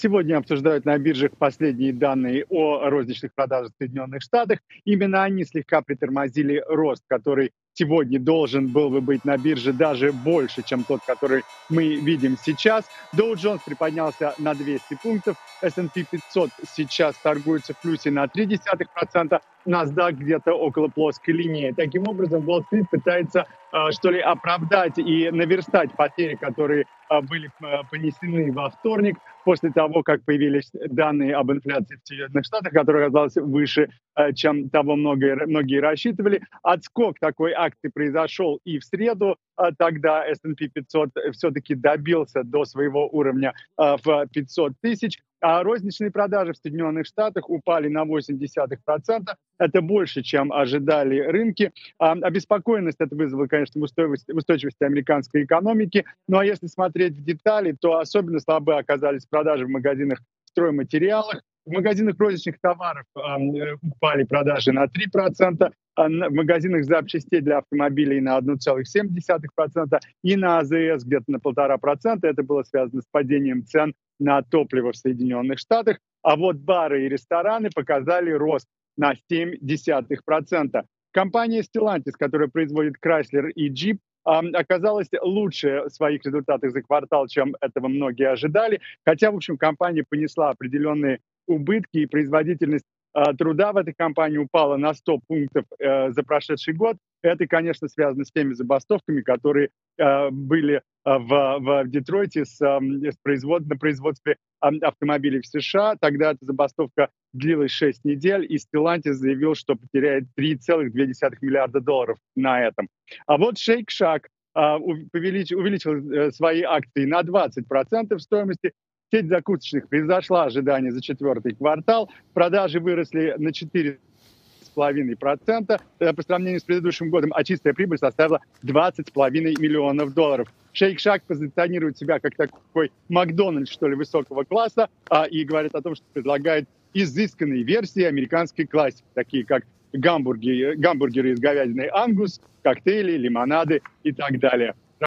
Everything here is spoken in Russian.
Сегодня обсуждают на биржах последние данные о розничных продажах в Соединенных Штатах. Именно они слегка притормозили рост, который сегодня должен был бы быть на бирже даже больше, чем тот, который мы видим сейчас. Dow Jones приподнялся на 200 пунктов, S&P 500 сейчас торгуется в плюсе на 0,3%, NASDAQ где-то около плоской линии. Таким образом, Wall Street пытается э, что ли оправдать и наверстать потери, которые э, были э, понесены во вторник после того, как появились данные об инфляции в Соединенных Штатах, которая оказалась выше, чем того многие, многие рассчитывали. Отскок такой акции произошел и в среду, тогда S&P 500 все-таки добился до своего уровня в 500 тысяч. А розничные продажи в Соединенных Штатах упали на 0,8%. Это больше, чем ожидали рынки. А, обеспокоенность это вызвало, конечно, в устойчивости, устойчивости американской экономики. Ну а если смотреть в детали, то особенно слабы оказались продажи в магазинах стройматериалах. В магазинах розничных товаров э, упали продажи на 3%, а в магазинах запчастей для автомобилей на 1,7% и на АЗС где-то на 1,5%. Это было связано с падением цен на топливо в Соединенных Штатах. А вот бары и рестораны показали рост на 0,7%. Компания Stellantis, которая производит Chrysler и Jeep, оказалась лучше в своих результатах за квартал, чем этого многие ожидали. Хотя, в общем, компания понесла определенные убытки, и производительность э, труда в этой компании упала на 100 пунктов э, за прошедший год. Это, конечно, связано с теми забастовками, которые э, были э, в, в Детройте с, с производ, на производстве автомобилей в США. Тогда эта забастовка длилась 6 недель, и Stellantis заявил, что потеряет 3,2 миллиарда долларов на этом. А вот Shake Shack э, увеличил, увеличил э, свои акции на 20% в стоимости Сеть закусочных превзошла ожидания за четвертый квартал. Продажи выросли на 4,5% э, по сравнению с предыдущим годом, а чистая прибыль составила 20,5 миллионов долларов. Шейк Шак позиционирует себя как такой Макдональдс, что ли, высокого класса, а, и говорит о том, что предлагает изысканные версии американской классики, такие как гамбургеры, гамбургеры из говядины ангус, коктейли, лимонады и так далее.